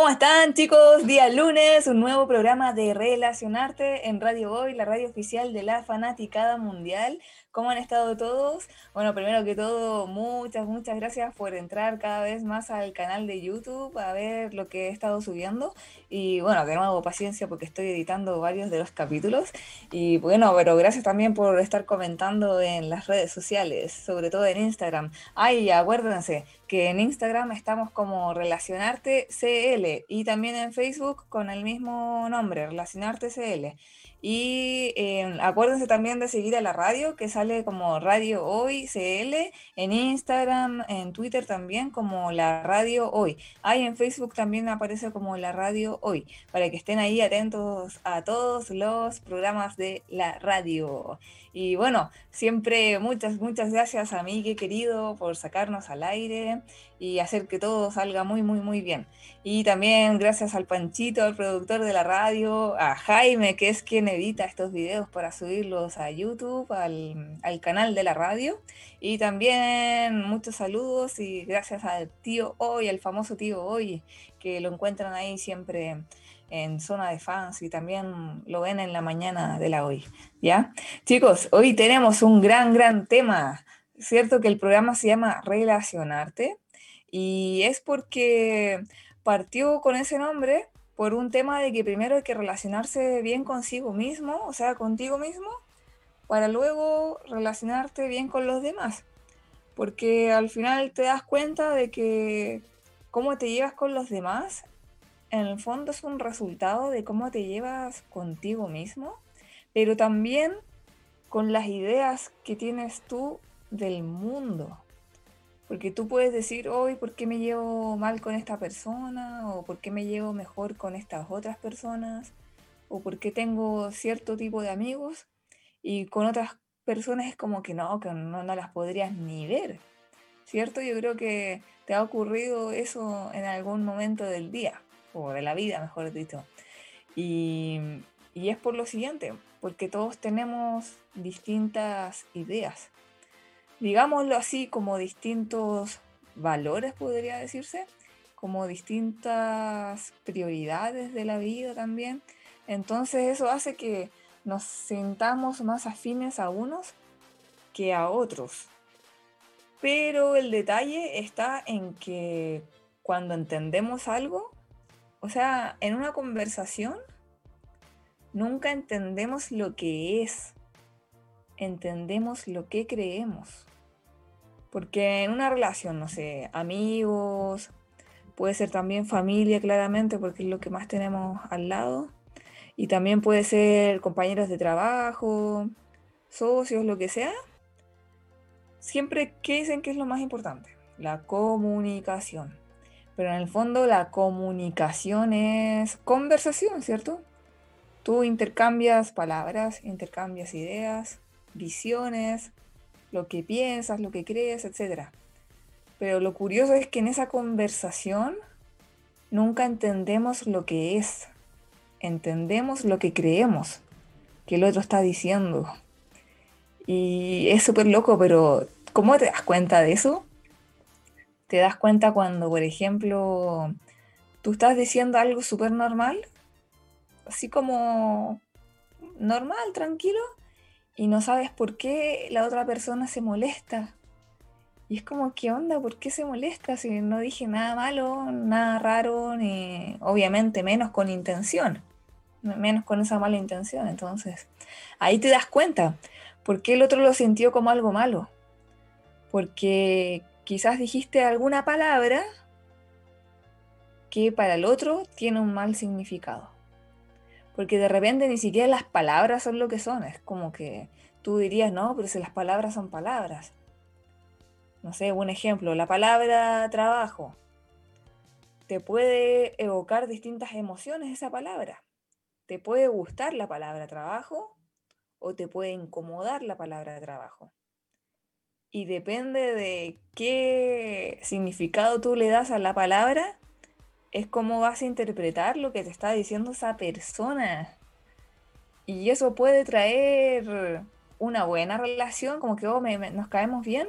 ¿Cómo están chicos? Día lunes, un nuevo programa de Relacionarte en Radio Hoy, la radio oficial de la fanaticada mundial. ¿Cómo han estado todos? Bueno, primero que todo, muchas, muchas gracias por entrar cada vez más al canal de YouTube a ver lo que he estado subiendo. Y bueno, de nuevo, paciencia porque estoy editando varios de los capítulos. Y bueno, pero gracias también por estar comentando en las redes sociales, sobre todo en Instagram. Ay, acuérdense que en Instagram estamos como Relacionarte CL y también en Facebook con el mismo nombre, Relacionarte CL. Y eh, acuérdense también de seguir a la radio, que sale como Radio Hoy CL, en Instagram, en Twitter también como la Radio Hoy. Ahí en Facebook también aparece como la Radio Hoy, para que estén ahí atentos a todos los programas de la radio. Y bueno, siempre muchas, muchas gracias a Miguel querido por sacarnos al aire y hacer que todo salga muy, muy, muy bien. Y también gracias al Panchito, al productor de la radio, a Jaime, que es quien edita estos videos para subirlos a YouTube, al, al canal de la radio. Y también muchos saludos y gracias al tío Hoy, al famoso tío Hoy, que lo encuentran ahí siempre en zona de fans y también lo ven en la mañana de la hoy, ¿ya? Chicos, hoy tenemos un gran, gran tema, ¿cierto? Que el programa se llama Relacionarte y es porque partió con ese nombre por un tema de que primero hay que relacionarse bien consigo mismo, o sea, contigo mismo, para luego relacionarte bien con los demás. Porque al final te das cuenta de que cómo te llevas con los demás en el fondo es un resultado de cómo te llevas contigo mismo, pero también con las ideas que tienes tú del mundo. Porque tú puedes decir, hoy, ¿por qué me llevo mal con esta persona? ¿O por qué me llevo mejor con estas otras personas? ¿O por qué tengo cierto tipo de amigos? Y con otras personas es como que no, que no, no las podrías ni ver. ¿Cierto? Yo creo que te ha ocurrido eso en algún momento del día o de la vida, mejor dicho. Y, y es por lo siguiente, porque todos tenemos distintas ideas, digámoslo así, como distintos valores, podría decirse, como distintas prioridades de la vida también. Entonces eso hace que nos sintamos más afines a unos que a otros. Pero el detalle está en que cuando entendemos algo, o sea, en una conversación nunca entendemos lo que es, entendemos lo que creemos. Porque en una relación, no sé, amigos, puede ser también familia claramente, porque es lo que más tenemos al lado. Y también puede ser compañeros de trabajo, socios, lo que sea. Siempre, ¿qué dicen que es lo más importante? La comunicación. Pero en el fondo la comunicación es conversación, ¿cierto? Tú intercambias palabras, intercambias ideas, visiones, lo que piensas, lo que crees, etc. Pero lo curioso es que en esa conversación nunca entendemos lo que es, entendemos lo que creemos que el otro está diciendo. Y es súper loco, pero ¿cómo te das cuenta de eso? te das cuenta cuando, por ejemplo, tú estás diciendo algo súper normal, así como normal, tranquilo, y no sabes por qué la otra persona se molesta. Y es como, ¿qué onda? ¿Por qué se molesta? Si no dije nada malo, nada raro, ni obviamente menos con intención, menos con esa mala intención. Entonces, ahí te das cuenta, ¿por qué el otro lo sintió como algo malo? Porque quizás dijiste alguna palabra que para el otro tiene un mal significado. Porque de repente ni siquiera las palabras son lo que son. Es como que tú dirías, no, pero si las palabras son palabras. No sé, un ejemplo, la palabra trabajo. Te puede evocar distintas emociones esa palabra. Te puede gustar la palabra trabajo o te puede incomodar la palabra trabajo y depende de qué significado tú le das a la palabra, es cómo vas a interpretar lo que te está diciendo esa persona. Y eso puede traer una buena relación, como que oh, nos caemos bien,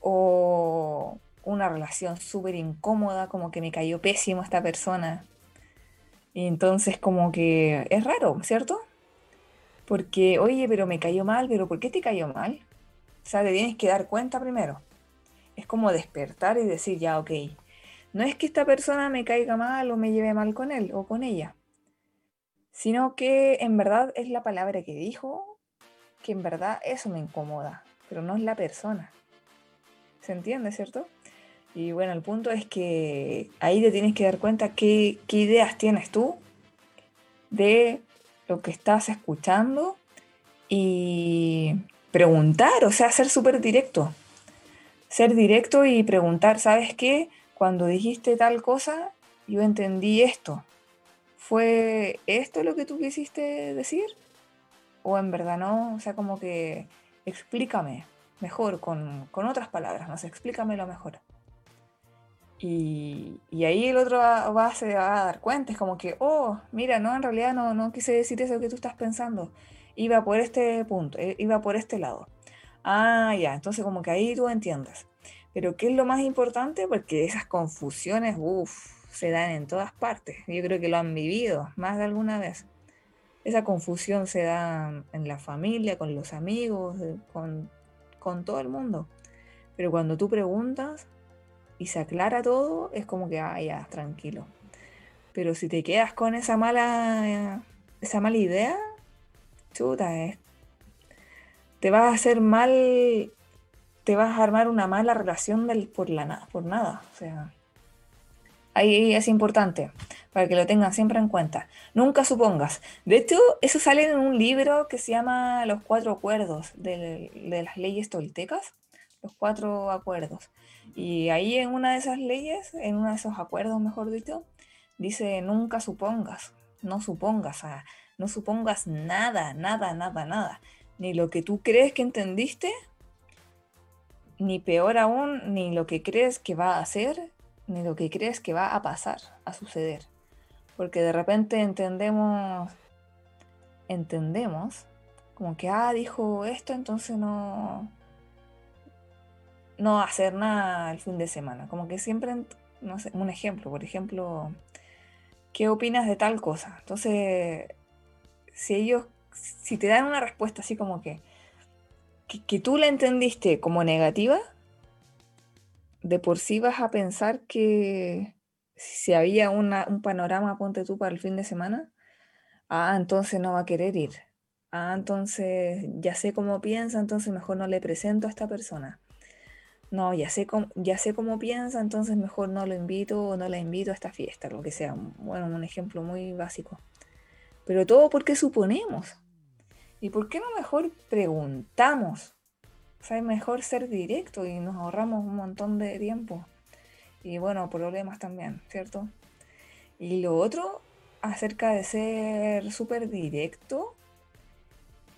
o, una relación súper incómoda, como que me cayó pésimo esta persona. Y entonces como que es raro, ¿cierto? Porque, oye, pero me cayó mal, pero ¿por qué te cayó mal? O sea, te tienes que dar cuenta primero. Es como despertar y decir, ya, ok, no es que esta persona me caiga mal o me lleve mal con él o con ella, sino que en verdad es la palabra que dijo, que en verdad eso me incomoda, pero no es la persona. ¿Se entiende, cierto? Y bueno, el punto es que ahí te tienes que dar cuenta qué, qué ideas tienes tú de lo que estás escuchando y preguntar, o sea, ser súper directo. Ser directo y preguntar, ¿sabes qué? Cuando dijiste tal cosa, yo entendí esto. ¿Fue esto lo que tú quisiste decir? ¿O en verdad no? O sea, como que explícame mejor, con, otras palabras, no sé, explícamelo mejor. Y, ahí el otro va, se va a dar cuenta, es como que, oh, mira, no, en realidad no, no quise decir eso que tú estás pensando, iba por este punto, eh, iba por este lado. Ah, ya, entonces como que ahí tú entiendes. Pero ¿qué es lo más importante? Porque esas confusiones, uff, se dan en todas partes. Yo creo que lo han vivido más de alguna vez. Esa confusión se da en la familia, con los amigos, con, con todo el mundo. Pero cuando tú preguntas, y se aclara todo, es como que, ah, ya, tranquilo. Pero si te quedas con esa mala, esa mala idea, chuta, eh, te vas a hacer mal, te vas a armar una mala relación por, la, por nada. O sea, ahí es importante para que lo tengan siempre en cuenta. Nunca supongas. De hecho, eso sale en un libro que se llama Los Cuatro Acuerdos de, de las leyes toltecas. Los Cuatro Acuerdos. Y ahí en una de esas leyes, en uno de esos acuerdos, mejor dicho, dice nunca supongas, no supongas, no supongas nada, nada, nada, nada. Ni lo que tú crees que entendiste, ni peor aún, ni lo que crees que va a hacer, ni lo que crees que va a pasar, a suceder. Porque de repente entendemos, entendemos, como que, ah, dijo esto, entonces no, no hacer nada el fin de semana. Como que siempre, no sé, un ejemplo, por ejemplo, ¿qué opinas de tal cosa? Entonces, si ellos, si te dan una respuesta así como que, que, tú la entendiste como negativa, de por sí vas a pensar que si había un panorama, ponte tú, para el fin de semana, ah, entonces no va a querer ir. Ah, entonces ya sé cómo piensa, entonces mejor no le presento a esta persona no, ya sé, cómo, ya sé cómo piensa, entonces mejor no lo invito o no la invito a esta fiesta, lo que sea. Bueno, un ejemplo muy básico. Pero todo porque suponemos. ¿Y por qué no mejor preguntamos? O sea, es mejor ser directo y nos ahorramos un montón de tiempo. Y bueno, problemas también, ¿cierto? Y lo otro acerca de ser súper directo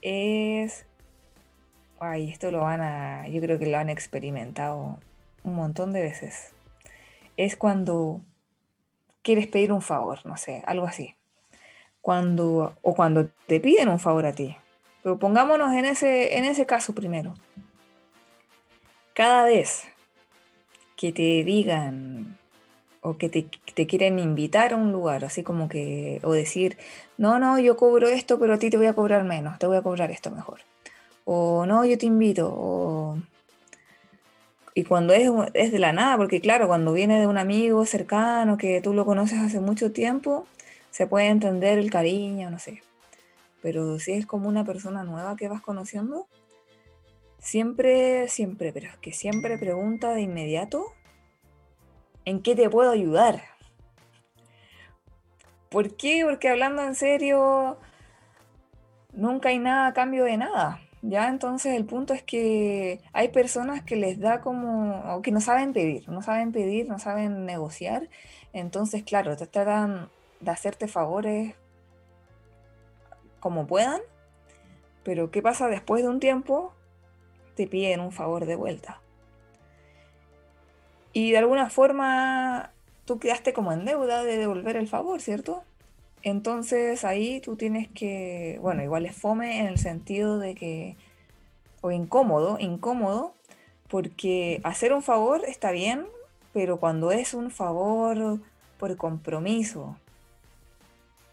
es Ay, esto lo van a, yo creo que lo han experimentado un montón de veces. Es cuando quieres pedir un favor, no sé, algo así. Cuando, o cuando te piden un favor a ti. Pero pongámonos en ese, en ese caso primero. Cada vez que te digan o que te, quieren invitar a un lugar, así como que, o decir, no, no, yo cobro esto, pero a ti te voy a cobrar menos, te voy a cobrar esto mejor o no, yo te invito, Y cuando es, es de la nada, porque claro, cuando viene de un amigo cercano que tú lo conoces hace mucho tiempo, se puede entender el cariño, no sé. Pero si es como una persona nueva que vas conociendo, siempre, siempre, pero es que siempre pregunta de inmediato, ¿en qué te puedo ayudar? ¿Por qué? Porque hablando en serio, nunca hay nada a cambio de nada. Ya, entonces el punto es que hay personas que les da como, o que no saben pedir, no saben pedir, no saben negociar. Entonces, claro, te tratan de hacerte favores como puedan, pero ¿qué pasa después de un tiempo? Te piden un favor de vuelta. Y de alguna forma tú quedaste como en deuda de devolver el favor, ¿cierto? Entonces ahí tú tienes que, bueno, igual es fome en el sentido de que, o incómodo, incómodo, porque hacer un favor está bien pero cuando es un favor por compromiso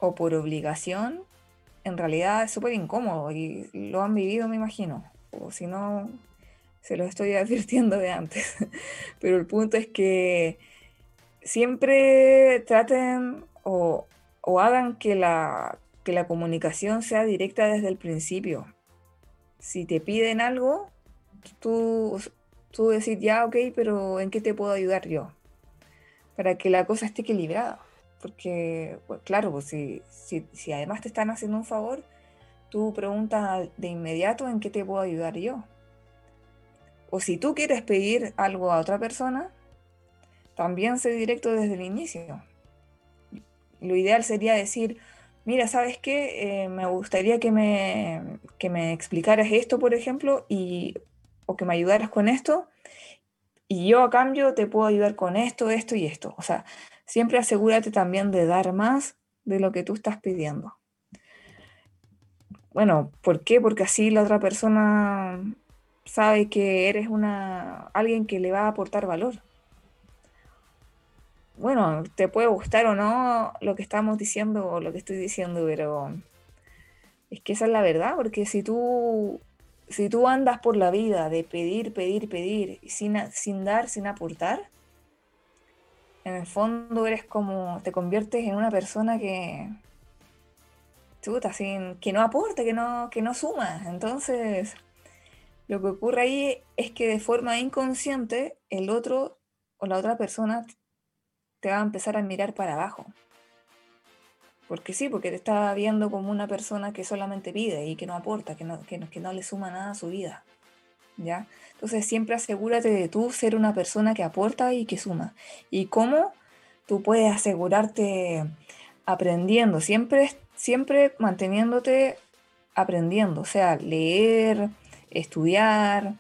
o por obligación, en realidad es súper incómodo y lo han vivido, me imagino. O si no, se lo estoy advirtiendo de antes. Pero el punto es que siempre traten o, hagan que la, que la comunicación sea directa desde el principio. Si te piden algo, tú, tú decir, ya, ok, pero ¿en qué te puedo ayudar yo? Para que la cosa esté equilibrada. Porque, claro, pues si, si, si además te están haciendo un favor, tú preguntas de inmediato en qué te puedo ayudar yo. O si tú quieres pedir algo a otra persona, también sé directo desde el inicio. Lo ideal sería decir, mira, ¿sabes qué? Eh, me gustaría que me, que me explicaras esto, por ejemplo, y, o que me ayudaras con esto, y yo a cambio te puedo ayudar con esto, esto y esto. O sea, siempre asegúrate también de dar más de lo que tú estás pidiendo. Bueno, ¿por qué? Porque así la otra persona sabe que eres una alguien que le va a aportar valor. Bueno, te puede gustar o no lo que estamos diciendo o lo que estoy diciendo, pero es que esa es la verdad, porque si tú si tú andas por la vida de pedir, pedir, pedir, sin, sin dar, sin aportar, en el fondo eres como, te conviertes en una persona que, que no aporta, que no, que no suma. Entonces, lo que ocurre ahí es que de forma inconsciente el otro o la otra persona te va a empezar a mirar para abajo. Porque sí, porque te está viendo como una persona que solamente pide y que no aporta, que no, que que no le suma nada a su vida. ¿Ya? Entonces siempre asegúrate de tú ser una persona que aporta y que suma. ¿Y cómo? Tú puedes asegurarte aprendiendo, siempre, siempre manteniéndote aprendiendo, o sea, leer, estudiar,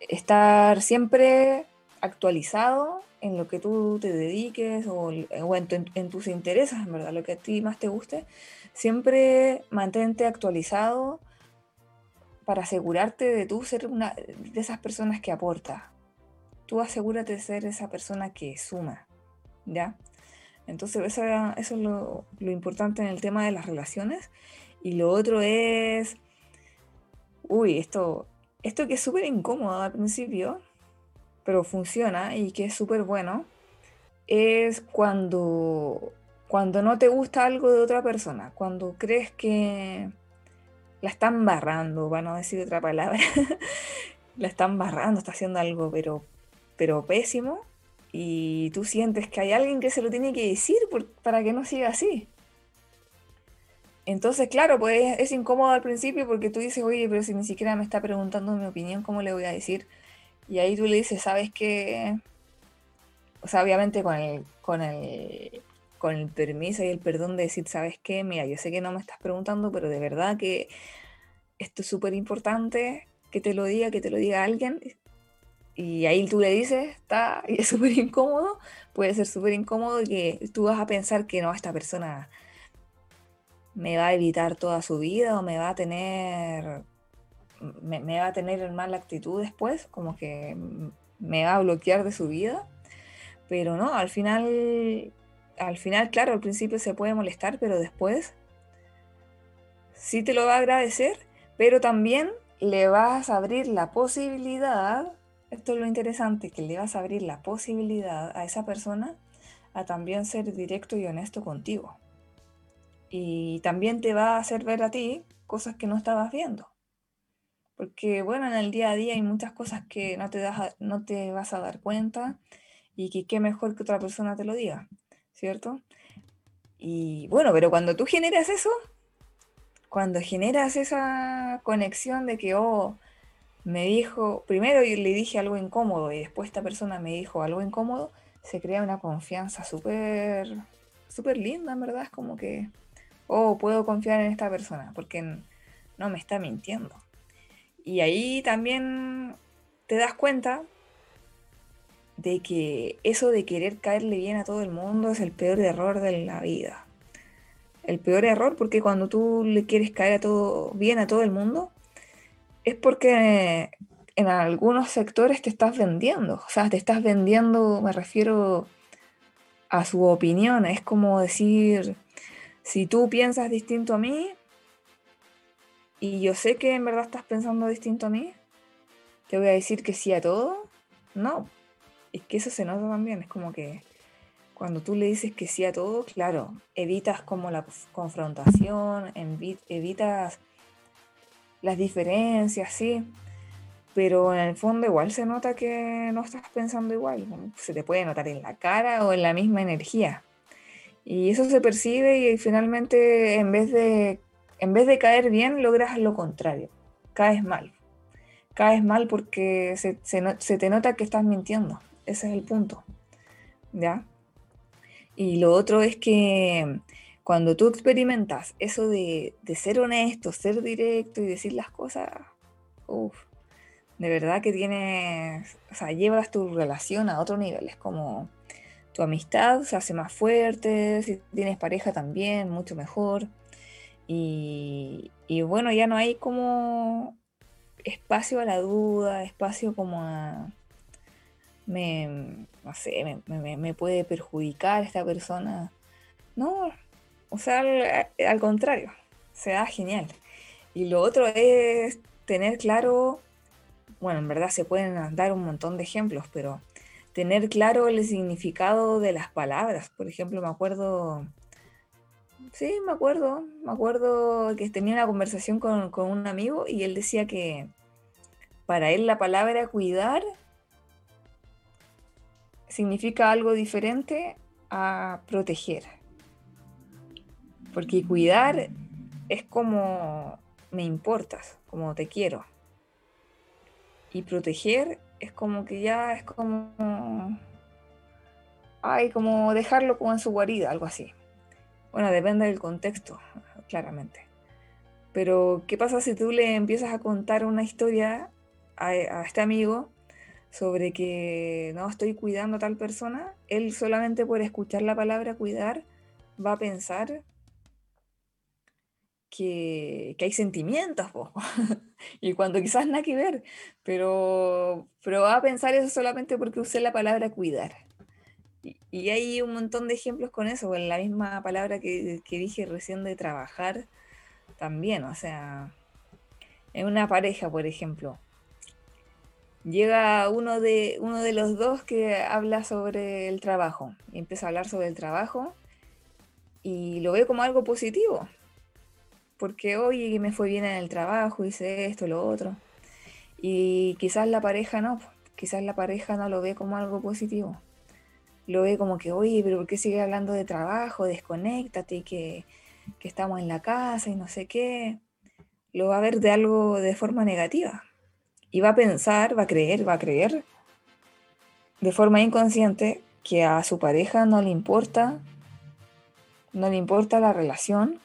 estar siempre actualizado en lo que tú te dediques o, en, tus intereses, en verdad, lo que a ti más te guste, siempre mantente actualizado para asegurarte de tú ser una de esas personas que aporta. Tú asegúrate de ser esa persona que suma, ¿ya? Entonces eso, es lo, lo importante en el tema de las relaciones. Y lo otro es, uy, esto, esto que es súper incómodo al principio, pero funciona y que es súper bueno, es cuando, cuando no te gusta algo de otra persona, cuando crees que la están barrando, para no decir otra palabra, la están barrando, está haciendo algo pero, pero pésimo y tú sientes que hay alguien que se lo tiene que decir para que no siga así. Entonces, claro, pues es incómodo al principio porque tú dices, oye, pero si ni siquiera me está preguntando mi opinión, ¿cómo le voy a decir? Y ahí tú le dices, ¿sabes qué? O sea, obviamente con el, con el, con el permiso y el perdón de decir, ¿sabes qué? Mira, yo sé que no me estás preguntando, pero de verdad que esto es súper importante que te lo diga, que te lo diga alguien. Y ahí tú le dices, está, y es súper incómodo, puede ser súper incómodo que tú vas a pensar que no, esta persona me va a evitar toda su vida o me va a tener me, va a tener en mala actitud después, como que me va a bloquear de su vida. Pero no, al final, al final, claro, al principio se puede molestar, pero después sí te lo va a agradecer, pero también le vas a abrir la posibilidad, esto es lo interesante, que le vas a abrir la posibilidad a esa persona a también ser directo y honesto contigo. Y también te va a hacer ver a ti cosas que no estabas viendo. Porque bueno, en el día a día hay muchas cosas que no te, das no te vas a dar cuenta y que qué mejor que otra persona te lo diga, ¿cierto? Y bueno, pero cuando tú generas eso, cuando generas esa conexión de que, oh, me dijo, primero le dije algo incómodo y después esta persona me dijo algo incómodo, se crea una confianza súper, súper linda, en verdad, es como que, oh, puedo confiar en esta persona, porque no me está mintiendo. Y ahí también te das cuenta de que eso de querer caerle bien a todo el mundo es el peor error de la vida. El peor error porque cuando tú le quieres caer a todo bien a todo el mundo es porque en algunos sectores te estás vendiendo, o sea, te estás vendiendo, me refiero a su opinión, es como decir, si tú piensas distinto a mí y yo sé que en verdad estás pensando distinto a mí, te voy a decir que sí a todo, no, es que eso se nota también, es como que cuando tú le dices que sí a todo, claro, evitas como la confrontación, evitas las diferencias, sí, pero en el fondo igual se nota que no estás pensando igual, se te puede notar en la cara o en la misma energía. Y eso se percibe y finalmente en vez de, en vez de caer bien, logras lo contrario, caes mal. Caes mal porque se, se te nota que estás mintiendo, ese es el punto. ¿Ya? Y lo otro es que cuando tú experimentas eso de, ser honesto, ser directo y decir las cosas, uff, de verdad que tienes, o sea, llevas tu relación a otro nivel. Es como tu amistad se hace más fuerte, si tienes pareja también, mucho mejor. Y, y bueno, ya no hay como espacio a la duda, espacio como a, me, no sé, me, puede perjudicar esta persona. No, o sea, al, contrario, se da genial. Y lo otro es tener claro, bueno, en verdad se pueden dar un montón de ejemplos, pero tener claro el significado de las palabras. Por ejemplo, me acuerdo, sí, me acuerdo, me acuerdo que tenía una conversación con, con un amigo y él decía que para él la palabra cuidar significa algo diferente a proteger. Porque cuidar es como me importas, como te quiero. Y proteger es como que ya es como. Ay, como dejarlo como en su guarida, algo así. Bueno, depende del contexto, claramente. Pero, ¿qué pasa si tú le empiezas a contar una historia a, a este amigo sobre que no estoy cuidando a tal persona, él solamente por escuchar la palabra cuidar va a pensar que, hay sentimientos, y cuando quizás nada que ver, pero, pero va a pensar eso solamente porque usé la palabra cuidar. Y, hay un montón de ejemplos con eso, con la misma palabra que, que dije recién de trabajar también, o sea, en una pareja, por ejemplo, llega uno de, uno de los dos que habla sobre el trabajo y empieza a hablar sobre el trabajo y lo ve como algo positivo, porque hoy me fue bien en el trabajo, hice esto, lo otro. Y quizás la pareja no, quizás la pareja no lo ve como algo positivo. Lo ve como que, oye, pero ¿por qué sigue hablando de trabajo? Desconéctate, que, que estamos en la casa y no sé qué. Lo va a ver de algo de forma negativa y va a pensar, va a creer, va a creer de forma inconsciente que a su pareja no le importa, no le importa la relación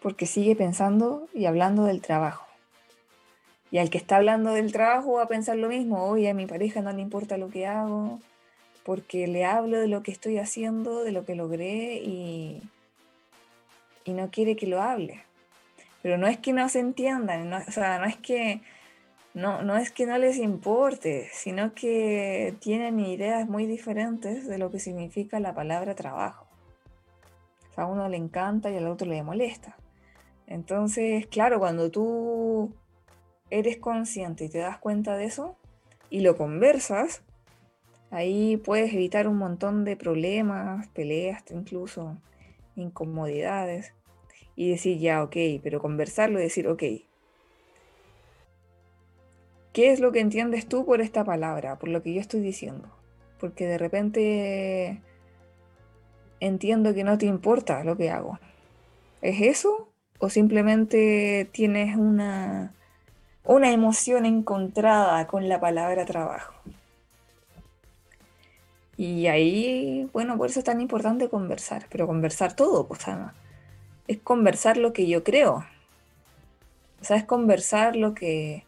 porque sigue pensando y hablando del trabajo. Y al que está hablando del trabajo va a pensar lo mismo, oye, a mi pareja no le importa lo que hago, porque le hablo de lo que estoy haciendo, de lo que logré y, y no quiere que lo hable. Pero no es que no se entiendan, o sea, no es que no, no es que no les importe, sino que tienen ideas muy diferentes de lo que significa la palabra trabajo. a uno le encanta y al otro le molesta. Entonces, claro, cuando tú eres consciente y te das cuenta de eso y lo conversas, ahí puedes evitar un montón de problemas, peleas, incluso incomodidades y decir ya, ok, pero conversarlo y decir, ok, ¿Qué es lo que entiendes tú por esta palabra, por lo que yo estoy diciendo? Porque de repente entiendo que no te importa lo que hago. ¿Es eso? ¿O simplemente tienes una, una emoción encontrada con la palabra trabajo? Y ahí, bueno, por eso es tan importante conversar, pero conversar todo, pues, es conversar lo que yo creo. O sea, es conversar lo que,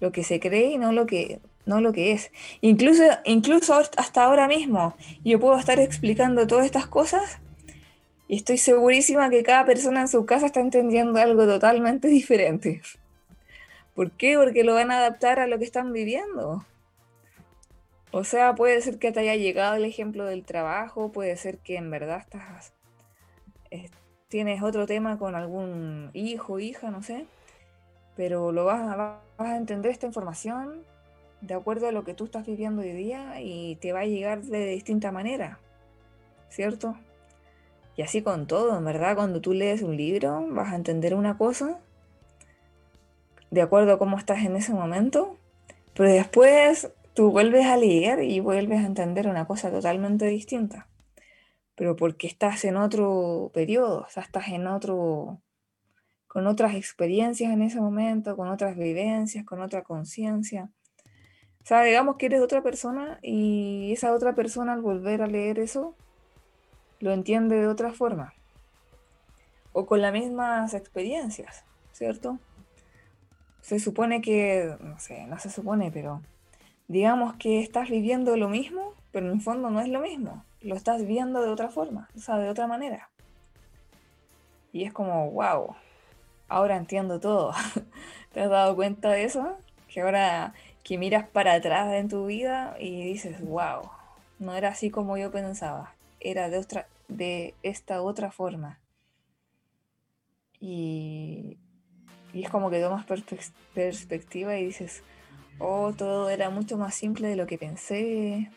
lo que se cree y no lo que, no lo que es. Incluso, incluso hasta ahora mismo yo puedo estar explicando todas estas cosas y estoy segurísima que cada persona en su casa está entendiendo algo totalmente diferente. ¿Por qué? Porque lo van a adaptar a lo que están viviendo. O sea, puede ser que te haya llegado el ejemplo del trabajo, puede ser que en verdad estás, tienes otro tema con algún hijo, hija, no sé, pero lo vas vas a entender esta información de acuerdo a lo que tú estás viviendo hoy día y te va a llegar de distinta manera, ¿cierto? Y así con todo, en verdad, cuando tú lees un libro vas a entender una cosa de acuerdo a cómo estás en ese momento, pero después tú vuelves a leer y vuelves a entender una cosa totalmente distinta, pero porque estás en otro periodo, o sea, estás en otro, con otras experiencias en ese momento, con otras vivencias, con otra conciencia. O sea, digamos que eres otra persona y esa otra persona al volver a leer eso lo entiende de otra forma. O con las mismas experiencias, ¿cierto? Se supone que, no sé, no se supone, pero digamos que estás viviendo lo mismo, pero en el fondo no es lo mismo. Lo estás viendo de otra forma, o sea, de otra manera. Y es como, wow, ahora entiendo todo. ¿Te has dado cuenta de eso? Que ahora que miras para atrás en tu vida y dices, wow, no era así como yo pensaba, era de, otra, de esta otra forma. Y, es como que tomas perspectiva y dices, oh, todo era mucho más simple de lo que pensé.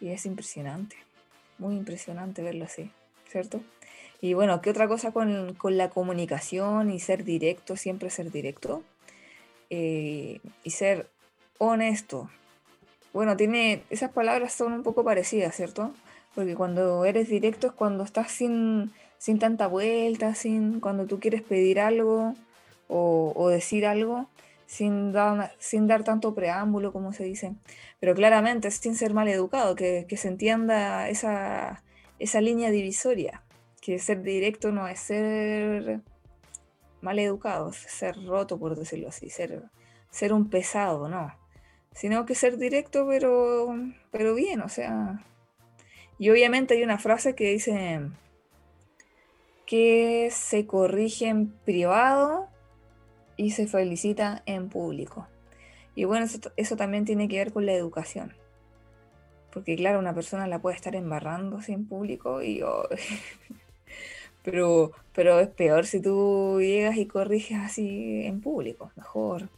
Y es impresionante, muy impresionante verlo así, ¿cierto? Y bueno, ¿qué otra cosa con, la comunicación y ser directo, siempre ser directo? Eh, y ser honesto. Bueno, tiene, esas palabras son un poco parecidas, ¿cierto? Porque cuando eres directo es cuando estás sin, sin tanta vuelta, sin, cuando tú quieres pedir algo o, decir algo, sin dar, sin dar tanto preámbulo, como se dice, pero claramente sin ser mal educado, que, se entienda esa, esa línea divisoria, que ser directo no es ser mal educado, ser roto, por decirlo así, ser, ser un pesado, no, sino que ser directo, pero, pero bien, o sea. Y obviamente hay una frase que dice que se corrige en privado y se felicita en público. Y bueno, eso, también tiene que ver con la educación. Porque claro, una persona la puede estar embarrando en público y... pero, pero es peor si tú llegas y corriges así en público. Mejor.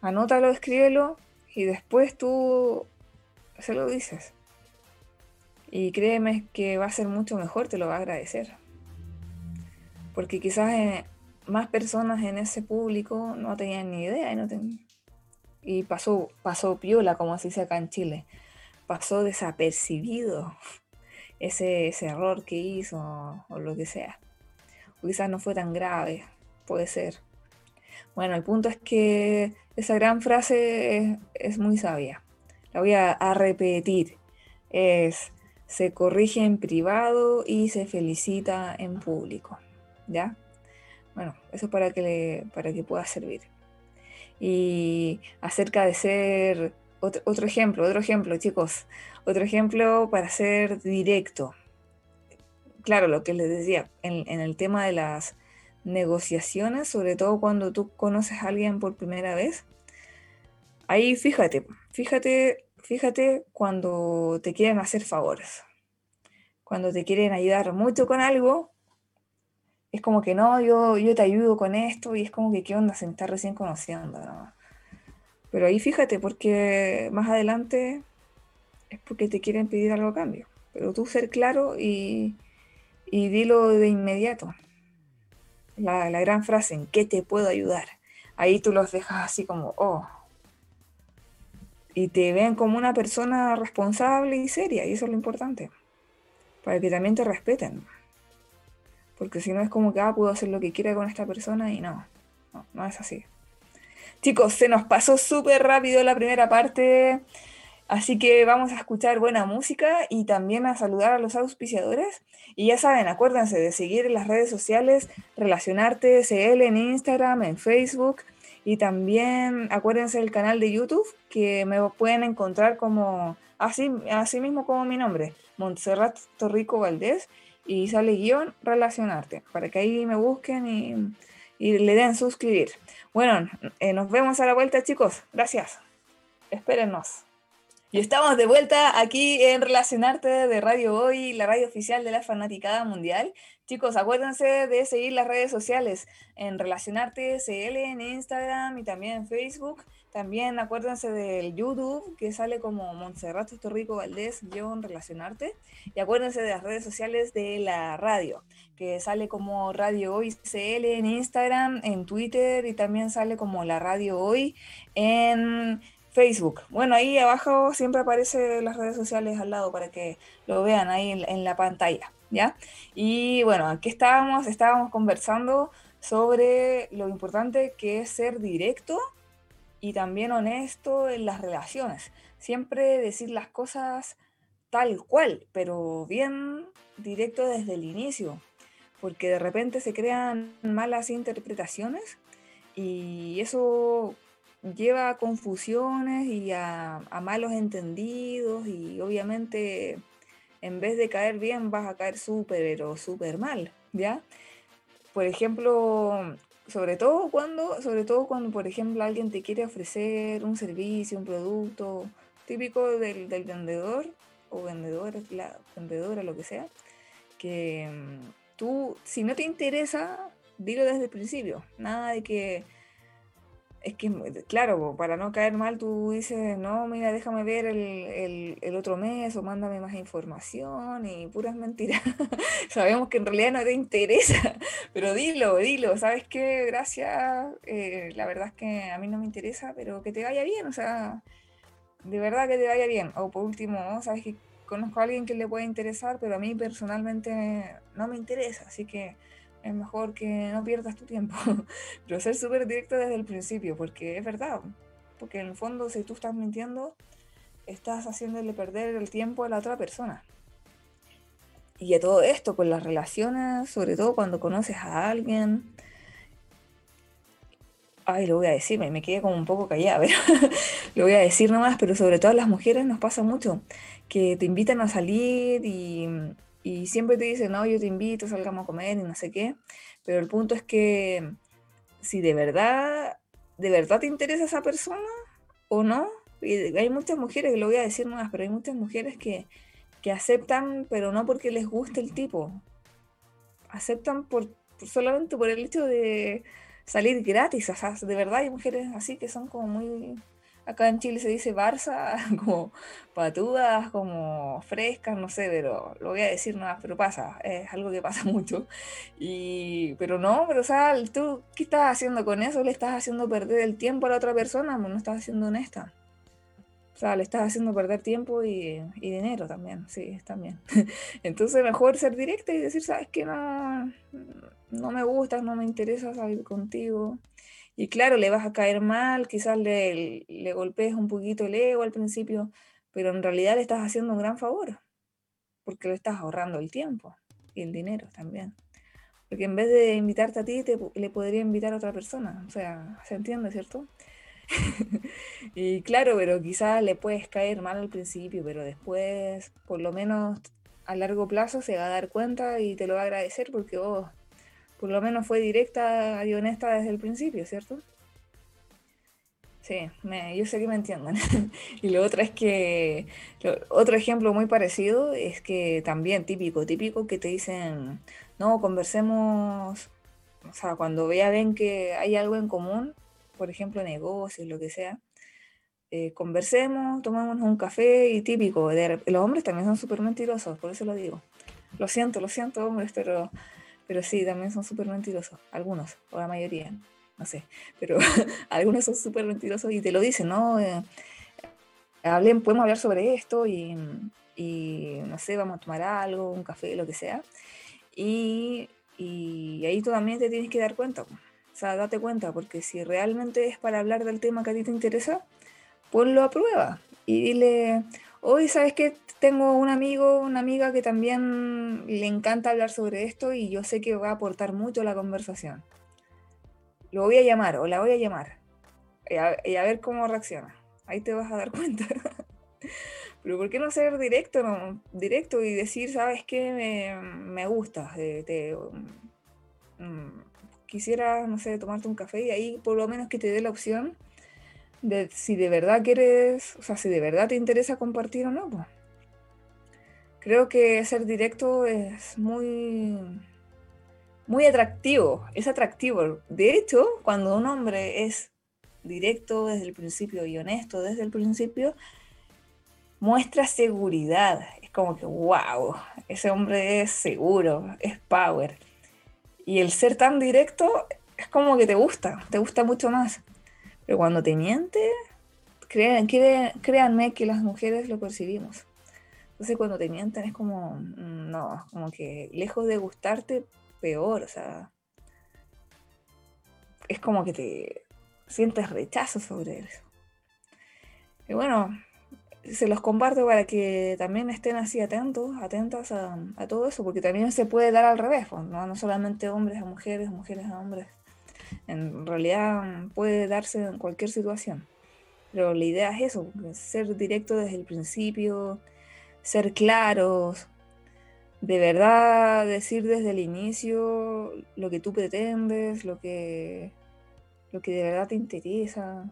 Anótalo, escríbelo y después tú se lo dices. Y créeme que va a ser mucho mejor, te lo va a agradecer. Porque quizás eh, más personas en ese público no tenían ni idea y, no y pasó, pasó piola, como se dice acá en Chile. Pasó desapercibido ese, ese error que hizo o lo que sea. O quizás no fue tan grave, puede ser. Bueno, el punto es que esa gran frase es, muy sabia. La voy a, repetir. Es, se corrige en privado y se felicita en público. ¿Ya? Bueno, eso para que, para que pueda servir. Y acerca de ser, otro, ejemplo, otro ejemplo, chicos, otro ejemplo para ser directo. Claro, lo que les decía, en, el tema de las negociaciones, sobre todo cuando tú conoces a alguien por primera vez, ahí fíjate, fíjate, fíjate cuando te quieren hacer favores, cuando te quieren ayudar mucho con algo, es como que no, yo, yo te ayudo con esto y es como que qué onda, se me está recién conociendo. Pero ahí fíjate, porque más adelante es porque te quieren pedir algo a cambio. Pero tú ser claro y, y dilo de inmediato. La, la, gran frase, ¿en qué te puedo ayudar? Ahí tú los dejas así como, oh. Y te ven como una persona responsable y seria, y eso es lo importante. Para que también te respeten. Porque si no es como que, ah, puedo hacer lo que quiera con esta persona y no, no, no es así. Chicos, se nos pasó súper rápido la primera parte, así que vamos a escuchar buena música y también a saludar a los auspiciadores. Y ya saben, acuérdense de seguir las redes sociales, relacionarte CL en Instagram, en Facebook y también acuérdense del canal de YouTube que me pueden encontrar como así, así mismo como mi nombre, Montserrat Torrico Valdés y sale guion relacionarte, para que ahí me busquen y le den suscribir. Bueno, eh, nos vemos a la vuelta, chicos. Gracias. Espérennos. Y estamos de vuelta aquí en Relacionarte de Radio Hoy, la radio oficial de la Fanaticada Mundial. Chicos, acuérdense de seguir las redes sociales en Relacionarte CL en Instagram y también en Facebook. También acuérdense del YouTube, que sale como Montserrat Torrico Valdés, Relacionarte. Y acuérdense de las redes sociales de la radio, que sale como Radio Hoy CL en Instagram, en Twitter y también sale como la Radio Hoy en Facebook. Bueno, ahí abajo siempre aparecen las redes sociales al lado para que lo vean ahí en, en la pantalla, ¿ya? Y bueno, aquí estábamos, estábamos conversando sobre lo importante que es ser directo y también honesto en las relaciones. Siempre decir las cosas tal cual, pero bien directo desde el inicio, porque de repente se crean malas interpretaciones y eso lleva a confusiones y a, malos entendidos y obviamente en vez de caer bien vas a caer súper o súper mal, ¿ya? Por ejemplo, sobre todo cuando, sobre todo cuando, por ejemplo, alguien te quiere ofrecer un servicio, un producto típico del, vendedor o vendedora, la vendedora, lo que sea, que mm, tú, si no te interesa, dilo desde el principio. Nada de que es que, claro, para no caer mal, tú dices, no, mira, déjame ver el, otro mes o mándame más información y puras mentiras. Sabemos que en realidad no te interesa, pero dilo, dilo, ¿sabes qué? Gracias, eh, la verdad es que a mí no me interesa, pero que te vaya bien, o sea, de verdad que te vaya bien. O por último, ¿sabes que Conozco a alguien que le puede interesar, pero a mí personalmente no me interesa, así que es mejor que no pierdas tu tiempo. Pero ser súper directo desde el principio, porque es verdad. Porque en el fondo, si tú estás mintiendo, estás haciéndole perder el tiempo a la otra persona. Y a todo esto, con las relaciones, sobre todo cuando conoces a alguien. Ay, lo voy a decir, me, quedé como un poco callada, pero lo voy a decir nomás, pero sobre todo a las mujeres nos pasa mucho, que te invitan a salir y, y siempre te dicen, no, yo te invito, salgamos a comer y no sé qué, pero el punto es que si de verdad, de verdad te interesa esa persona o no, hay muchas mujeres, lo voy a decir más, pero hay muchas mujeres que, que aceptan, pero no porque les guste el tipo, aceptan por, solamente por el hecho de salir gratis, o sea, de verdad hay mujeres así que son como muy Acá en Chile se dice Barça, como patudas, como frescas, no sé, pero lo voy a decir nada, pero pasa, es algo que pasa mucho. Y, pero no, pero o sea, tú, ¿qué estás haciendo con eso? ¿Le estás haciendo perder el tiempo a la otra persona? Pues no estás haciendo honesta. O sea, le estás haciendo perder tiempo y, y dinero también, sí, también. Entonces mejor ser directa y decir, sabes que no, no me gusta, no me interesa salir contigo. Y claro, le vas a caer mal, quizás le, le golpees un poquito el ego al principio, pero en realidad le estás haciendo un gran favor, porque le estás ahorrando el tiempo y el dinero también. Porque en vez de invitarte a ti, te, le podría invitar a otra persona. O sea, ¿se entiende, cierto? y claro, pero quizás le puedes caer mal al principio, pero después, por lo menos a largo plazo, se va a dar cuenta y te lo va a agradecer porque vos por lo menos fue directa y honesta desde el principio, ¿cierto? Sí, yo sé que me entiendan. y lo otro es que, otro ejemplo muy parecido es que también típico, típico que te dicen, no, conversemos, o sea, cuando ya ven que hay algo en común, por ejemplo, negocios, lo que sea, eh, conversemos, tomamos un café y típico, los hombres también son súper mentirosos, por eso lo digo. Lo siento, lo siento, hombres, pero pero sí, también son súper mentirosos, algunos, o la mayoría, no sé, pero algunos son súper mentirosos y te lo dicen, ¿no? Eh, hablen, podemos hablar sobre esto y, y, no sé, vamos a tomar algo, un café, lo que sea. Y, y ahí tú también te tienes que dar cuenta, o sea, date cuenta, porque si realmente es para hablar del tema que a ti te interesa, ponlo a prueba y dile, hoy sabes que tengo un amigo, una amiga que también le encanta hablar sobre esto y yo sé que va a aportar mucho a la conversación. Lo voy a llamar o la voy a llamar y a, ver cómo reacciona. Ahí te vas a dar cuenta. Pero ¿por qué no ser directo, directo y decir, sabes qué, me, gusta, mm, quisieras, no sé, tomarte un café y ahí por lo menos que te dé la opción si de verdad quieres, o sea, si de verdad te interesa compartir o no. Pues. Creo que ser directo es muy, muy atractivo, es atractivo. De hecho, cuando un hombre es directo desde el principio y honesto desde el principio, muestra seguridad. Es como que, wow, ese hombre es seguro, es power. Y el ser tan directo es como que te gusta, te gusta mucho más. Pero cuando te miente, crean, créanme que las mujeres lo percibimos. Entonces cuando te mienten es como, mm, no, como que lejos de gustarte, peor, o sea, es como que te sientes rechazo sobre eso. Y bueno, se los comparto para que también estén así atentos, atentas a, todo eso, porque también se puede dar al revés, pues, ¿no? no solamente hombres a mujeres, mujeres a hombres. En realidad puede darse en cualquier situación. Pero la idea es eso, ser directo desde el principio, ser claros, de verdad decir desde el inicio lo que tú pretendes, lo que, lo que de verdad te interesa,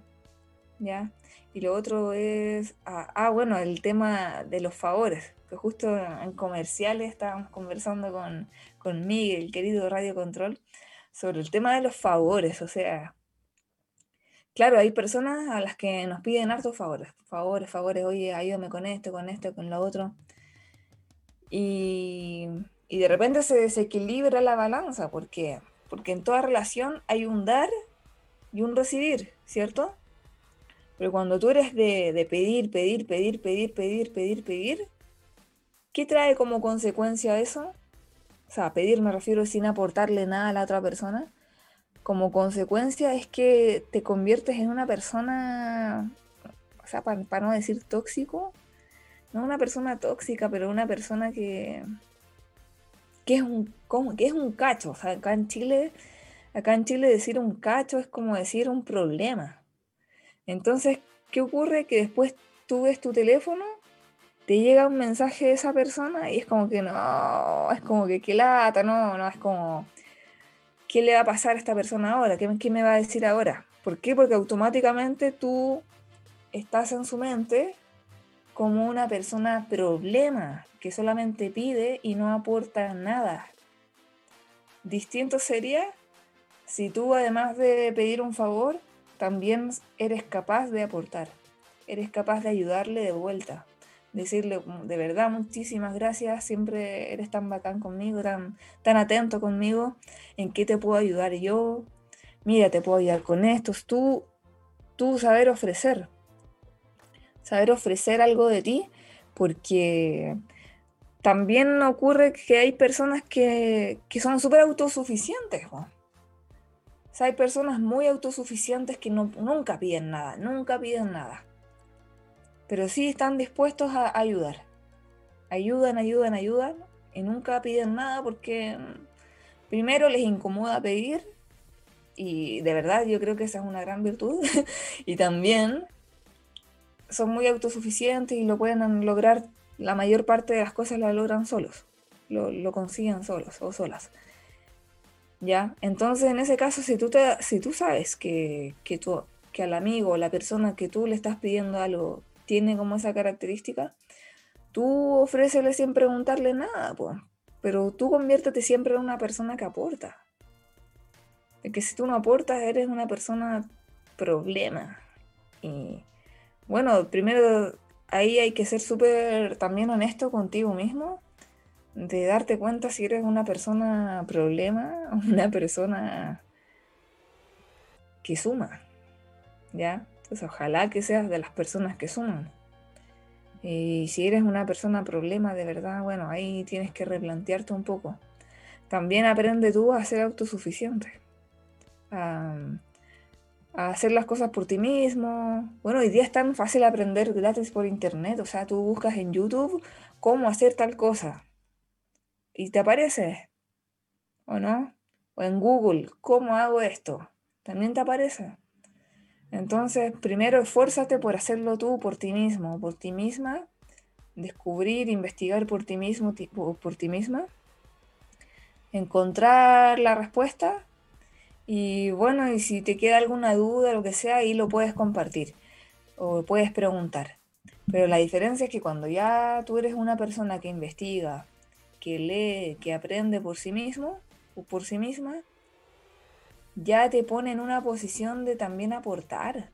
¿ya? Y lo otro es, ah, ah, bueno, el tema de los favores, que justo en comerciales estábamos conversando con, con Miguel, querido Radio Control, sobre el tema de los favores, o sea, claro, hay personas a las que nos piden hartos favores, favores, favores, oye, ayúdame con esto, con esto, con lo otro. Y, y de repente se desequilibra la balanza, ¿por qué? Porque en toda relación hay un dar y un recibir, ¿cierto? Pero cuando tú eres de, pedir, pedir, pedir, pedir, pedir, pedir, pedir, ¿qué trae como consecuencia eso? O sea, pedir me refiero sin aportarle nada a la otra persona. Como consecuencia es que te conviertes en una persona, o sea, para, no decir tóxico, no una persona tóxica, pero una persona que, que es un, que es un cacho. O sea, acá en Chile, acá en Chile decir un cacho es como decir un problema. Entonces, ¿qué ocurre? Que después tú ves tu teléfono, te llega un mensaje de esa persona y es como que no, es como que qué lata, no, no, es como, ¿qué le va a pasar a esta persona ahora? ¿Qué, qué me va a decir ahora? ¿Por qué? Porque automáticamente tú estás en su mente como una persona problema que solamente pide y no aporta nada. Distinto sería si tú además de pedir un favor, también eres capaz de aportar, eres capaz de ayudarle de vuelta, decirle mm, de verdad muchísimas gracias, siempre eres tan bacán conmigo, tan, tan atento conmigo, en qué te puedo ayudar yo, mira, te puedo ayudar con esto, tú, tú saber ofrecer, saber ofrecer algo de ti, porque también ocurre que hay personas que, son súper autosuficientes hay personas muy autosuficientes que no, nunca piden nada, nunca piden nada. Pero sí están dispuestos a ayudar. Ayudan, ayudan, ayudan y nunca piden nada porque mm, primero les incomoda pedir y de verdad yo creo que esa es una gran virtud y también son muy autosuficientes y lo pueden lograr, la mayor parte de las cosas la logran solos, lo, consiguen solos o solas. ¿Ya? Entonces, en ese caso, si tú, te, si tú sabes que, que, que al amigo o la persona que tú le estás pidiendo algo tiene como esa característica, tú ofrécele sin preguntarle nada, pues. Pero tú conviértete siempre en una persona que aporta. De que si tú no aportas, eres una persona problema. Y bueno, primero ahí hay que ser súper también honesto contigo mismo de darte cuenta si eres una persona problema una persona que suma, ¿ya? Ojalá que seas de las personas que suman. Y si eres una persona problema de verdad, bueno, ahí tienes que replantearte un poco. También aprende tú a ser autosuficiente, a, a hacer las cosas por ti mismo. Bueno, hoy día es tan fácil aprender gratis por internet, o sea, tú buscas en YouTube cómo hacer tal cosa y te aparece, ¿o no? O en Google, ¿cómo hago esto? También te aparece. Entonces, primero esfuérzate por hacerlo tú, por ti mismo, por ti misma, descubrir, investigar por ti mismo, por ti misma, encontrar la respuesta Y bueno, y si te queda alguna duda, lo que sea, ahí lo puedes compartir o puedes preguntar. Pero la diferencia es que cuando ya tú eres una persona que investiga, que lee, que aprende por sí mismo o por sí misma, ya te pone en una posición de también aportar.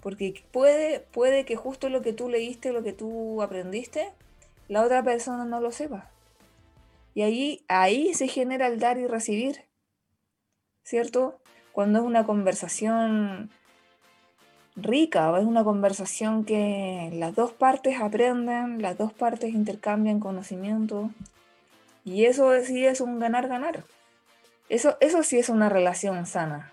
Porque puede, puede que justo lo que tú leíste, lo que tú aprendiste, la otra persona no lo sepa. Y ahí, ahí se genera el dar y recibir. ¿cierto? Cuando es una conversación rica, es una conversación que las dos partes aprenden, las dos partes intercambian conocimiento. Y eso sí es un ganar-ganar. Eso, eso sí es una relación sana.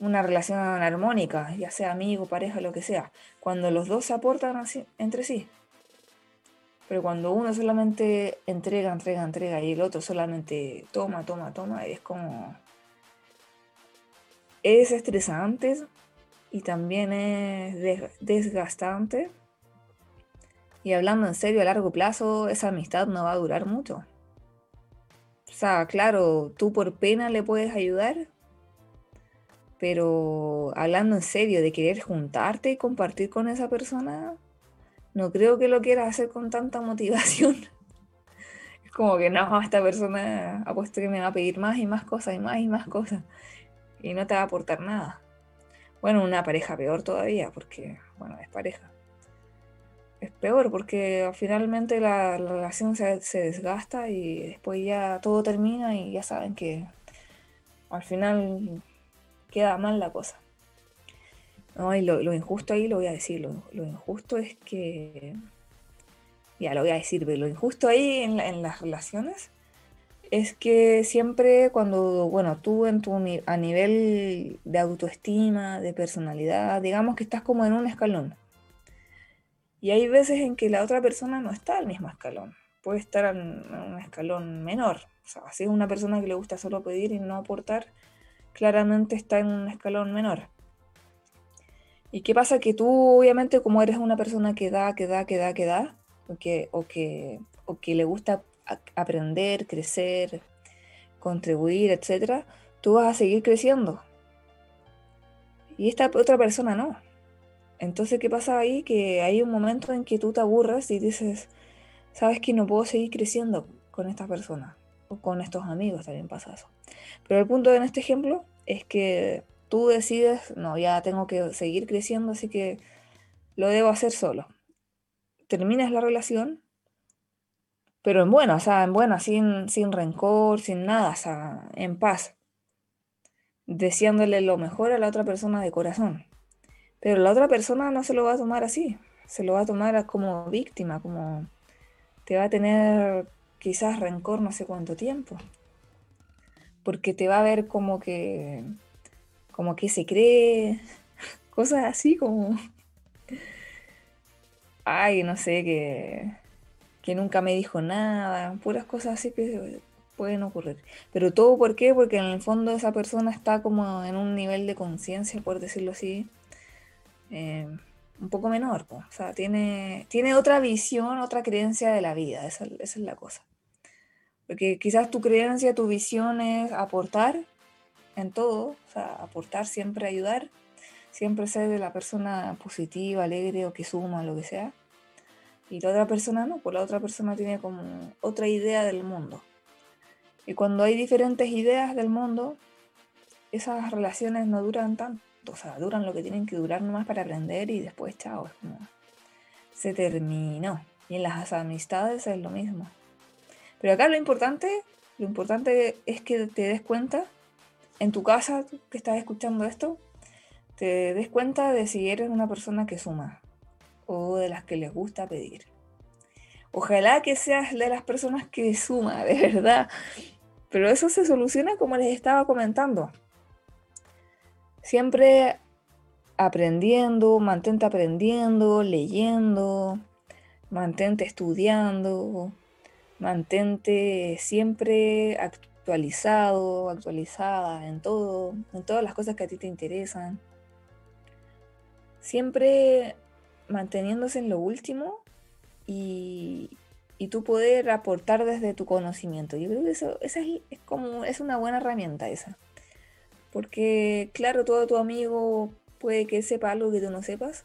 Una relación armónica, ya sea amigo, pareja, lo que sea. Cuando los dos se aportan entre sí. Pero cuando uno solamente entrega, entrega, entrega y el otro solamente toma, toma, toma, es como es estresante y también es desgastante. Y hablando en serio, a largo plazo, esa amistad no va a durar mucho. O sea, claro, tú por pena le puedes ayudar, pero hablando en serio de querer juntarte y compartir con esa persona, no creo que lo quieras hacer con tanta motivación. Es como que no, esta persona apuesto que me va a pedir más y más cosas y más y más cosas y no te va a aportar nada. Bueno, una pareja peor todavía, porque, bueno, es pareja. Es peor porque finalmente la, relación se, desgasta y después ya todo termina y ya saben que al final queda mal la cosa. No, y lo, injusto ahí lo voy a decir, lo, injusto es que, ya lo voy a decir, pero lo injusto ahí en, en las relaciones es que siempre cuando, bueno, tú en tu, a nivel de autoestima, de personalidad, digamos que estás como en un escalón. Y hay veces en que la otra persona no está al mismo escalón, puede estar en, un escalón menor. O sea, si es una persona que le gusta solo pedir y no aportar, claramente está en un escalón menor. ¿Y qué pasa? Que tú, obviamente, como eres una persona que da, que da, que da, que da, o que, o que, o que le gusta aprender, crecer, contribuir, etcétera, tú vas a seguir creciendo. Y esta otra persona no. Entonces, ¿qué pasa ahí? Que hay un momento en que tú te aburres y dices, sabes que no puedo seguir creciendo con esta persona. O con estos amigos también pasa eso. Pero el punto en este ejemplo es que tú decides, no, ya tengo que seguir creciendo, así que lo debo hacer solo. Terminas la relación pero en buena, o sea, en buena, sin, sin rencor, sin nada, o sea, en paz, deseándole lo mejor a la otra persona de corazón. Pero la otra persona no se lo va a tomar así, se lo va a tomar como víctima, como te va a tener quizás rencor no sé cuánto tiempo. Porque te va a ver como que, como que se cree, cosas así como, ay, no sé, que que nunca me dijo nada, puras cosas así que pueden ocurrir. Pero todo por qué? Porque en el fondo esa persona está como en un nivel de conciencia, por decirlo así, eh, un poco menor. O sea, tiene, tiene otra visión, otra creencia de la vida, esa, es la cosa. Porque quizás tu creencia, tu visión es aportar en todo, o sea, aportar, siempre ayudar, siempre ser la persona positiva, alegre o que suma, lo que sea. Y la otra persona no, pues la otra persona tiene como otra idea del mundo. Y cuando hay diferentes ideas del mundo, esas relaciones no duran tanto. O sea, duran lo que tienen que durar nomás para aprender y después, chao, como se terminó. Y en las amistades es lo mismo. Pero acá lo importante, lo importante es que te des cuenta, en tu casa que estás escuchando esto, te des cuenta de si eres una persona que suma, o de las que les gusta pedir. Ojalá que seas de las personas que suma, de verdad. Pero eso se soluciona como les estaba comentando. Siempre aprendiendo, mantente aprendiendo, leyendo, mantente estudiando, mantente siempre actualizado, actualizada en todo, en todas las cosas que a ti te interesan. Siempre manteniéndose en lo último y, y tú poder aportar desde tu conocimiento. Yo creo que eso, esa es, como, es una buena herramienta esa. Porque, claro, todo tu amigo puede que sepa algo que tú no sepas,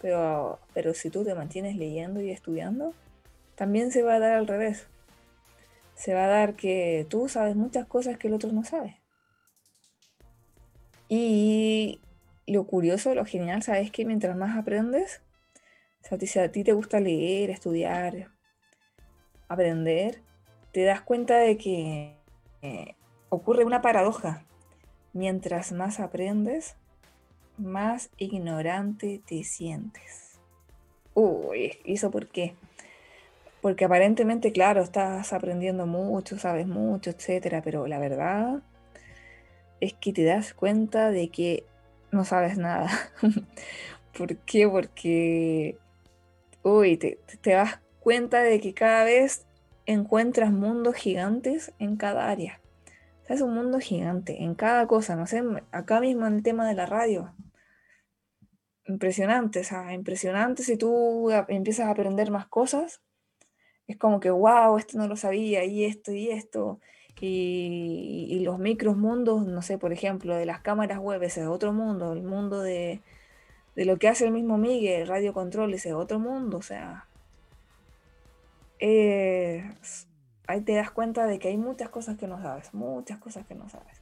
pero, pero si tú te mantienes leyendo y estudiando, también se va a dar al revés. Se va a dar que tú sabes muchas cosas que el otro no sabe. Y lo curioso, lo genial, sabes que mientras más aprendes, si a ti te gusta leer, estudiar, aprender, te das cuenta de que eh, ocurre una paradoja. Mientras más aprendes, más ignorante te sientes. Uy, ¿y eso por qué? Porque aparentemente, claro, estás aprendiendo mucho, sabes mucho, etcétera, pero la verdad es que te das cuenta de que no sabes nada. ¿Por qué? Porque, uy, te, te das cuenta de que cada vez encuentras mundos gigantes en cada área. Es un mundo gigante en cada cosa, no sé, acá mismo en el tema de la radio. Impresionante, o sea, impresionante si tú empiezas a aprender más cosas. Es como que, wow, esto no lo sabía, y esto, y esto. Y, los micros mundos, no sé, por ejemplo, de las cámaras web, ese es otro mundo. El mundo de, de lo que hace el mismo Miguel, radio control, ese es otro mundo. O sea, eh, ahí te das cuenta de que hay muchas cosas que no sabes, muchas cosas que no sabes.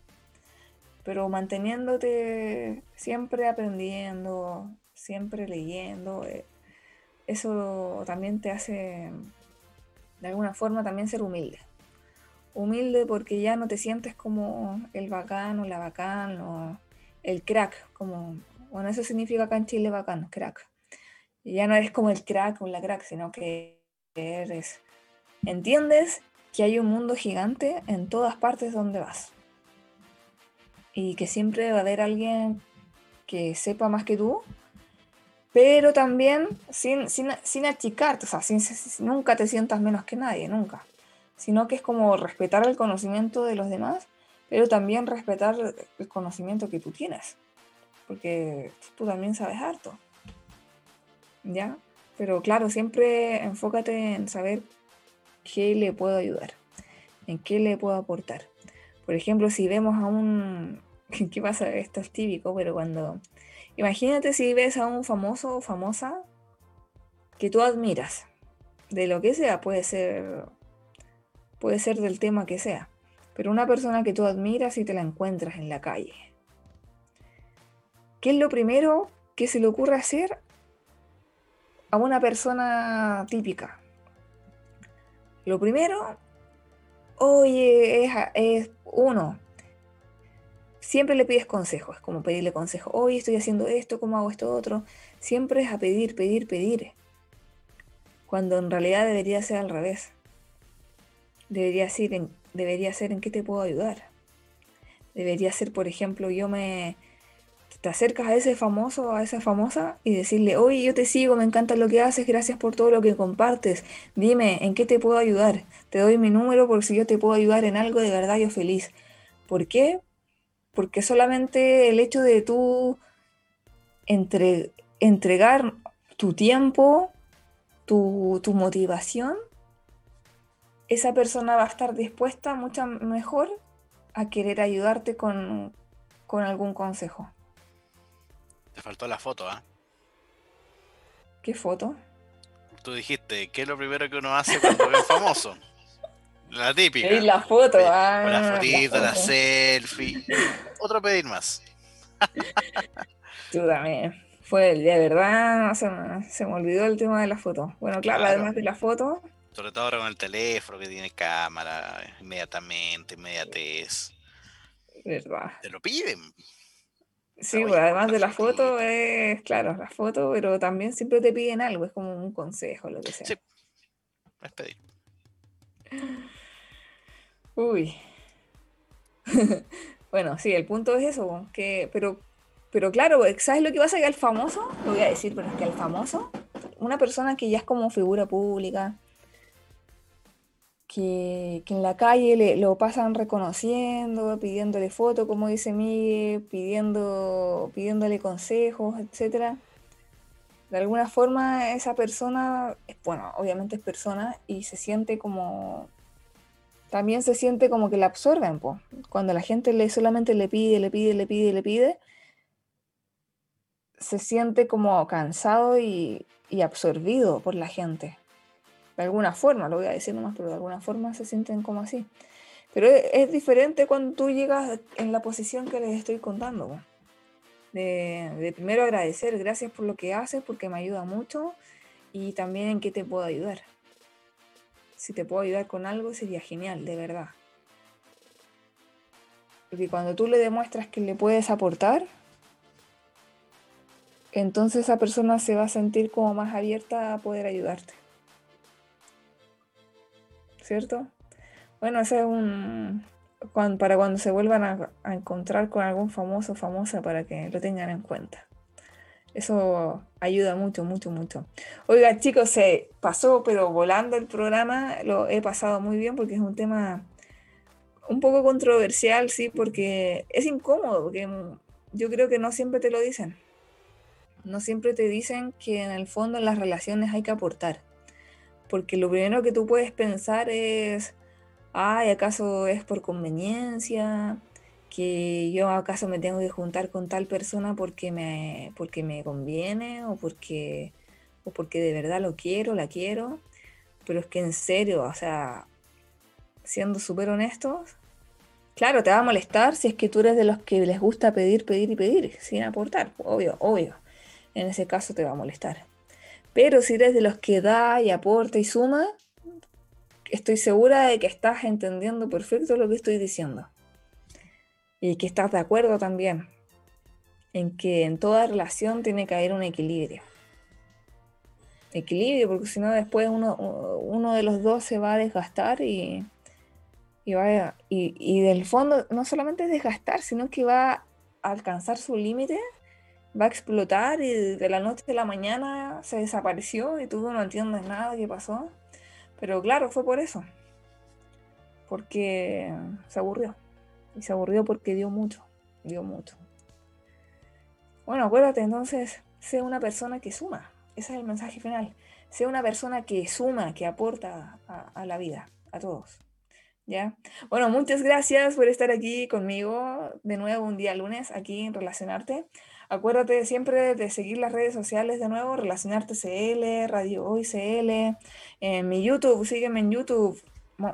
Pero manteniéndote siempre aprendiendo, siempre leyendo, eh, eso también te hace, de alguna forma, también ser humilde. Humilde porque ya no te sientes como el bacán o la bacán o el crack, como, bueno, eso significa acá en Chile bacán, crack. Y ya no eres como el crack o la crack, sino que eres. Entiendes que hay un mundo gigante en todas partes donde vas. Y que siempre va a haber alguien que sepa más que tú, pero también sin, sin, achicarte, o sea, sin, nunca te sientas menos que nadie, nunca. Sino que es como respetar el conocimiento de los demás, pero también respetar el conocimiento que tú tienes. Porque tú también sabes harto. ¿Ya? Pero claro, siempre enfócate en saber qué le puedo ayudar, en qué le puedo aportar. Por ejemplo, si vemos a un... ¿Qué pasa? Esto es típico, pero cuando... Imagínate si ves a un famoso o famosa que tú admiras, de lo que sea, puede ser, puede ser del tema que sea, pero una persona que tú admiras y te la encuentras en la calle. ¿Qué es lo primero que se le ocurre hacer a una persona típica? Lo primero, oye, es, uno, siempre le pides consejos, es como pedirle consejo, oye, estoy haciendo esto, ¿cómo hago esto otro? Siempre es a pedir, pedir, pedir. Cuando en realidad debería ser al revés. Debería ser en, debería ser en qué te puedo ayudar. Debería ser, por ejemplo, yo me, te acercas a ese famoso, a esa famosa y decirle, oye, yo te sigo, me encanta lo que haces, gracias por todo lo que compartes, dime, ¿en qué te puedo ayudar? Te doy mi número por si yo te puedo ayudar en algo de verdad, yo feliz. ¿Por qué? Porque solamente el hecho de tú entre, entregar tu tiempo, tu, tu motivación, esa persona va a estar dispuesta mucho mejor a querer ayudarte con, con algún consejo. Faltó la foto, ¿ah? ¿Qué foto? Tú dijiste, ¿qué es lo primero que uno hace cuando ve famoso? La típica. Y la foto, ah, la fotito, la, selfie. Otro pedir más. Tú también. Fue, de verdad, se se me, olvidó el tema de la foto. Bueno, claro, además de la foto. Sobre todo ahora con el teléfono que tiene cámara, inmediatamente, inmediatez. Verdad. Te lo piden. Sí, pues además de la foto, es claro, la foto, pero también siempre te piden algo, es como un consejo, lo que sea. Sí, es pedir. Uy. bueno, sí, el punto es eso, que, pero, pero claro, ¿sabes lo que pasa? Que al famoso, lo voy a decir, pero es que al famoso, una persona que ya es como figura pública, que, en la calle le, lo pasan reconociendo, pidiéndole foto, como dice Miguel, pidiendo, pidiéndole consejos, etc. de alguna forma esa persona, bueno, obviamente es persona y se siente como, también se siente como que la absorben, po. cuando la gente le solamente le pide, le pide, le pide, le pide, se siente como cansado y absorbido por la gente. De alguna forma, lo voy a decir nomás, pero de alguna forma se sienten como así. Pero es, diferente cuando tú llegas en la posición que les estoy contando. De, de, primero agradecer, gracias por lo que haces, porque me ayuda mucho y también en qué te puedo ayudar. Si te puedo ayudar con algo sería genial, de verdad. Porque cuando tú le demuestras que le puedes aportar, entonces esa persona se va a sentir como más abierta a poder ayudarte. ¿Cierto? Bueno, ese es un... para cuando se vuelvan a, encontrar con algún famoso o famosa para que lo tengan en cuenta. Eso ayuda mucho, mucho, mucho. Oiga, chicos, se pasó, pero volando el programa, lo he pasado muy bien porque es un tema un poco controversial, sí, porque es incómodo, porque yo creo que no siempre te lo dicen no siempre te dicen que en el fondo en las relaciones hay que aportar. Porque lo primero que tú puedes pensar es, ay, ¿acaso es por conveniencia? que yo acaso me tengo que juntar con tal persona porque me, porque me conviene o porque, o porque de verdad lo quiero, la quiero. Pero es que en serio, o sea, siendo súper honestos, claro, te va a molestar si es que tú eres de los que les gusta pedir, pedir y pedir sin aportar, obvio, obvio en ese caso te va a molestar. Pero si eres de los que da y aporta y suma, estoy segura de que estás entendiendo perfecto lo que estoy diciendo. Y que estás de acuerdo también en que en toda relación tiene que haber un equilibrio. Equilibrio, porque si no después uno, de los dos se va a desgastar y, y, y del fondo no solamente es desgastar, sino que va a alcanzar su límite va a explotar y de la noche a la mañana se desapareció y tú no entiendes nada qué pasó. Pero claro, fue por eso. Porque se aburrió. Y se aburrió porque dio mucho. Dio mucho. Bueno, acuérdate entonces, sé una persona que suma. Ese es el mensaje final. Sé una persona que suma, que aporta a, a la vida, a todos. ¿Ya? Bueno, muchas gracias por estar aquí conmigo de nuevo un día lunes aquí en Relacionarte. Acuérdate siempre de seguir las redes sociales de nuevo, Relacionarte CL, Radio Hoy CL, en mi YouTube, sígueme en YouTube,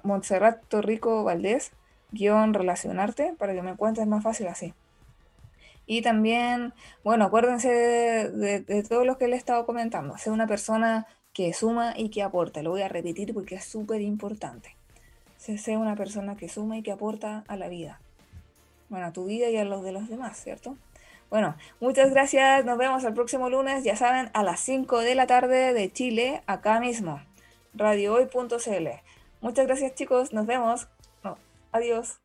Montserrat Torrico Valdés, guion Relacionarte, para que me encuentres más fácil así. Y también, bueno, acuérdense de, todo lo que le he estado comentando, ser una persona que suma y que aporta, lo voy a repetir porque es súper importante. Ser una persona que suma y que aporta a la vida. Bueno, a tu vida y a los de los demás, ¿cierto? Bueno, muchas gracias. Nos vemos el próximo lunes, ya saben, a las 5 de la tarde de Chile, acá mismo, radiohoy.cl. Muchas gracias chicos, nos vemos. adiós.